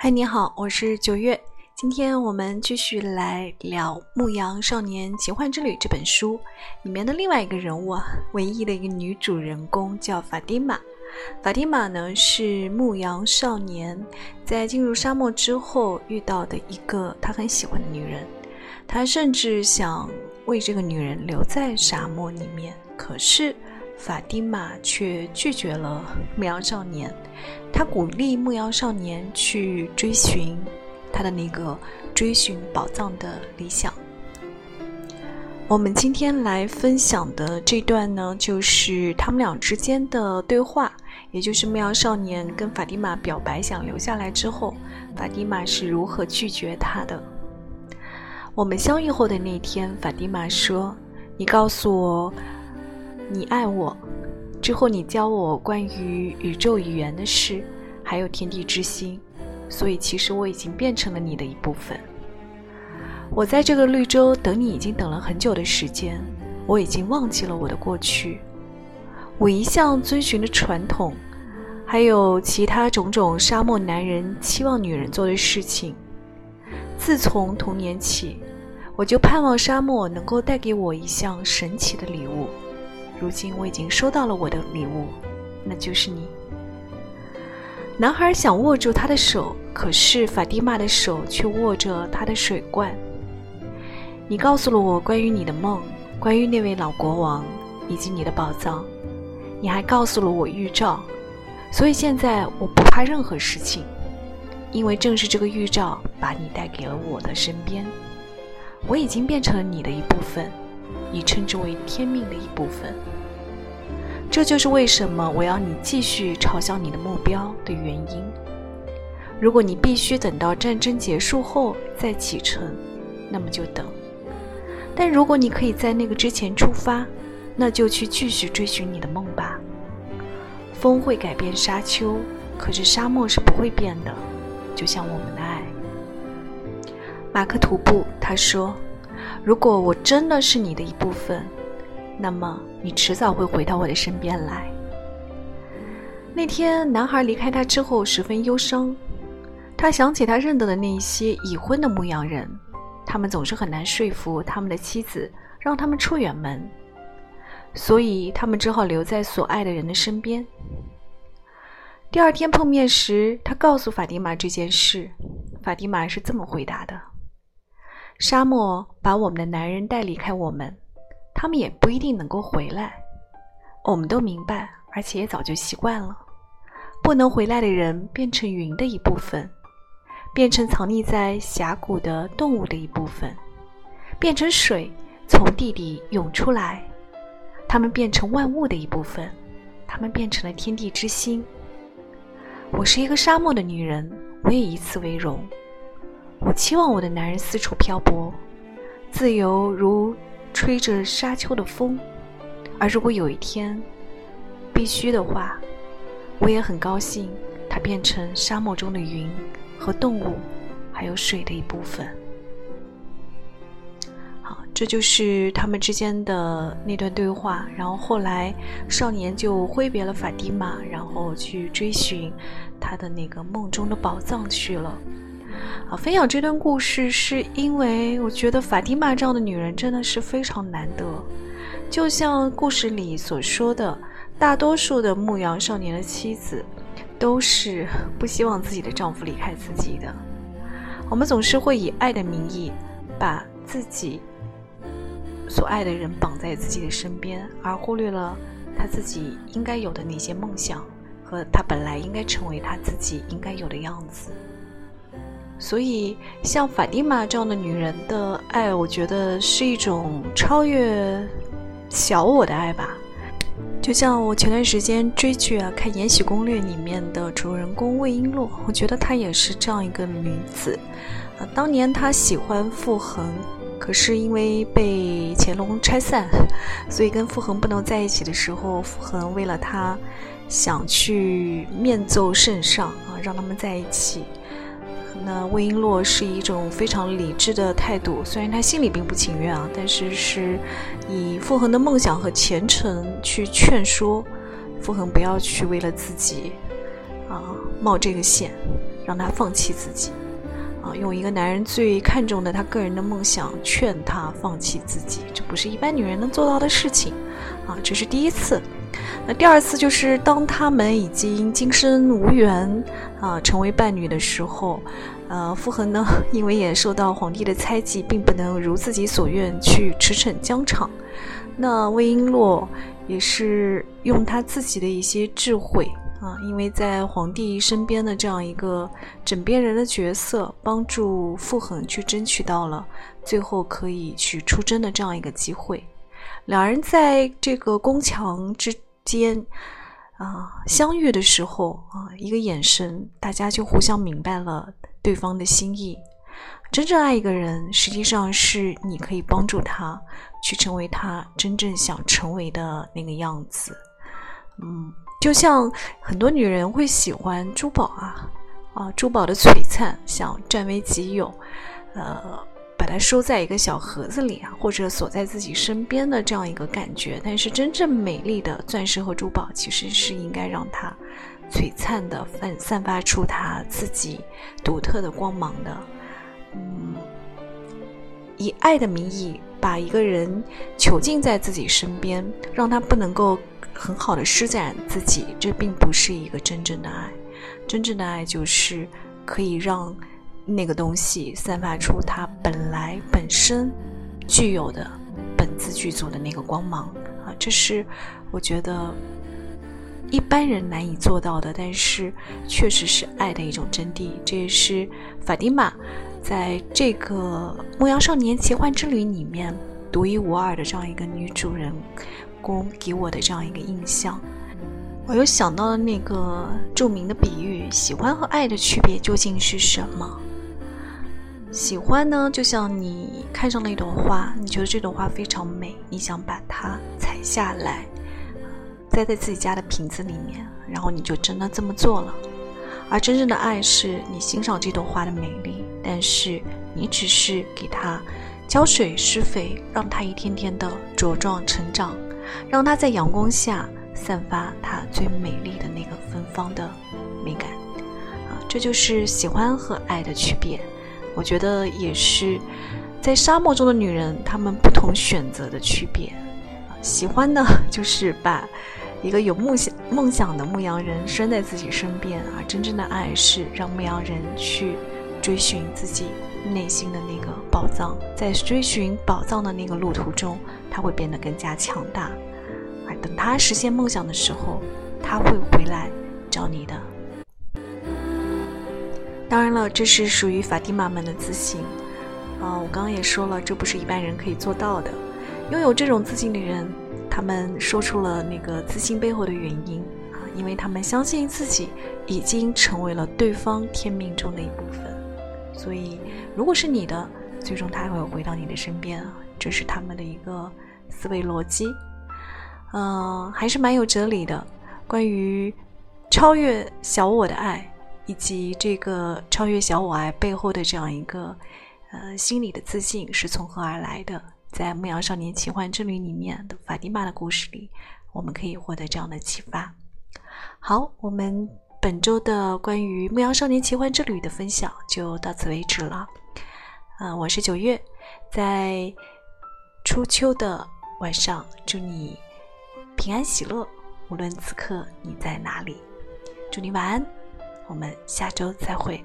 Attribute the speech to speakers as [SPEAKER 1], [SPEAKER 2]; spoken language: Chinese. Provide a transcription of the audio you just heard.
[SPEAKER 1] 嗨，你好，我是九月。今天我们继续来聊《牧羊少年奇幻之旅》这本书里面的另外一个人物啊，唯一的一个女主人公叫法蒂玛。法蒂玛呢是牧羊少年在进入沙漠之后遇到的一个他很喜欢的女人，他甚至想为这个女人留在沙漠里面，可是。法蒂玛却拒绝了牧羊少年，他鼓励牧羊少年去追寻他的那个追寻宝藏的理想。我们今天来分享的这段呢，就是他们俩之间的对话，也就是牧羊少年跟法蒂玛表白想留下来之后，法蒂玛是如何拒绝他的。我们相遇后的那天，法蒂玛说：“你告诉我。”你爱我，之后你教我关于宇宙语言的事，还有天地之心，所以其实我已经变成了你的一部分。我在这个绿洲等你已经等了很久的时间，我已经忘记了我的过去，我一向遵循的传统，还有其他种种沙漠男人期望女人做的事情。自从童年起，我就盼望沙漠能够带给我一项神奇的礼物。如今我已经收到了我的礼物，那就是你。男孩想握住她的手，可是法蒂玛的手却握着他的水罐。你告诉了我关于你的梦，关于那位老国王以及你的宝藏，你还告诉了我预兆，所以现在我不怕任何事情，因为正是这个预兆把你带给了我的身边，我已经变成了你的一部分。你称之为天命的一部分。这就是为什么我要你继续朝向你的目标的原因。如果你必须等到战争结束后再启程，那么就等；但如果你可以在那个之前出发，那就去继续追寻你的梦吧。风会改变沙丘，可是沙漠是不会变的，就像我们的爱。马克吐布他说。如果我真的是你的一部分，那么你迟早会回到我的身边来。那天，男孩离开他之后十分忧伤，他想起他认得的那些已婚的牧羊人，他们总是很难说服他们的妻子让他们出远门，所以他们只好留在所爱的人的身边。第二天碰面时，他告诉法蒂玛这件事，法蒂玛是这么回答的。沙漠把我们的男人带离开我们，他们也不一定能够回来。我们都明白，而且也早就习惯了。不能回来的人变成云的一部分，变成藏匿在峡谷的动物的一部分，变成水从地底涌出来。他们变成万物的一部分，他们变成了天地之心。我是一个沙漠的女人，我也以此为荣。我期望我的男人四处漂泊，自由如吹着沙丘的风。而如果有一天必须的话，我也很高兴他变成沙漠中的云和动物，还有水的一部分。好，这就是他们之间的那段对话。然后后来少年就挥别了法蒂玛，然后去追寻他的那个梦中的宝藏去了。啊，分享这段故事是因为我觉得法蒂玛这样的女人真的是非常难得。就像故事里所说的，大多数的牧羊少年的妻子都是不希望自己的丈夫离开自己的。我们总是会以爱的名义，把自己所爱的人绑在自己的身边，而忽略了他自己应该有的那些梦想和他本来应该成为他自己应该有的样子。所以，像法蒂玛这样的女人的爱，我觉得是一种超越小我的爱吧。就像我前段时间追剧啊，看《延禧攻略》里面的主人公魏璎珞，我觉得她也是这样一个女子。啊，当年她喜欢傅恒，可是因为被乾隆拆散，所以跟傅恒不能在一起的时候，傅恒为了她，想去面奏圣上啊，让他们在一起。那魏璎珞是一种非常理智的态度，虽然她心里并不情愿啊，但是是以傅恒的梦想和前程去劝说傅恒不要去为了自己，啊冒这个险，让他放弃自己，啊用一个男人最看重的他个人的梦想劝他放弃自己，这不是一般女人能做到的事情，啊这是第一次。那第二次就是当他们已经今生无缘啊成为伴侣的时候，呃，傅恒呢因为也受到皇帝的猜忌，并不能如自己所愿去驰骋疆场。那魏璎珞也是用他自己的一些智慧啊，因为在皇帝身边的这样一个枕边人的角色，帮助傅恒去争取到了最后可以去出征的这样一个机会。两人在这个宫墙之间啊相遇的时候啊，一个眼神，大家就互相明白了对方的心意。真正爱一个人，实际上是你可以帮助他去成为他真正想成为的那个样子。嗯，就像很多女人会喜欢珠宝啊，啊，珠宝的璀璨，想占为己有，呃，它收在一个小盒子里啊，或者锁在自己身边的这样一个感觉。但是，真正美丽的钻石和珠宝，其实是应该让它璀璨的散散发出它自己独特的光芒的。嗯，以爱的名义把一个人囚禁在自己身边，让他不能够很好的施展自己，这并不是一个真正的爱。真正的爱就是可以让那个东西散发出它本来本身具有的本自具足的那个光芒啊！这是我觉得一般人难以做到的，但是确实是爱的一种真谛。这也是法蒂玛。在这个《牧羊少年奇幻之旅》里面，独一无二的这样一个女主人公给我的这样一个印象，我又想到了那个著名的比喻：喜欢和爱的区别究竟是什么？喜欢呢，就像你看上了一朵花，你觉得这朵花非常美，你想把它采下来，栽在自己家的瓶子里面，然后你就真的这么做了。而真正的爱是你欣赏这朵花的美丽。但是你只是给它浇水施肥，让它一天天的茁壮成长，让它在阳光下散发它最美丽的那个芬芳的美感啊！这就是喜欢和爱的区别。我觉得也是在沙漠中的女人她们不同选择的区别！喜欢呢，就是把一个有梦想梦想的牧羊人拴在自己身边啊！真正的爱是让牧羊人去。追寻自己内心的那个宝藏，在追寻宝藏的那个路途中，他会变得更加强大。而等他实现梦想的时候，他会回来找你的。当然了，这是属于法蒂玛们的自信。啊，我刚刚也说了，这不是一般人可以做到的。拥有这种自信的人，他们说出了那个自信背后的原因啊，因为他们相信自己已经成为了对方天命中的一部分。所以，如果是你的，最终他会回到你的身边啊，这是他们的一个思维逻辑，嗯，还是蛮有哲理的。关于超越小我的爱，以及这个超越小我爱背后的这样一个呃心理的自信是从何而来的，在《牧羊少年奇幻之旅》里面的法蒂玛的故事里，我们可以获得这样的启发。好，我们。本周的关于《牧羊少年奇幻之旅》的分享就到此为止了。啊，我是九月，在初秋的晚上，祝你平安喜乐，无论此刻你在哪里，祝你晚安，我们下周再会。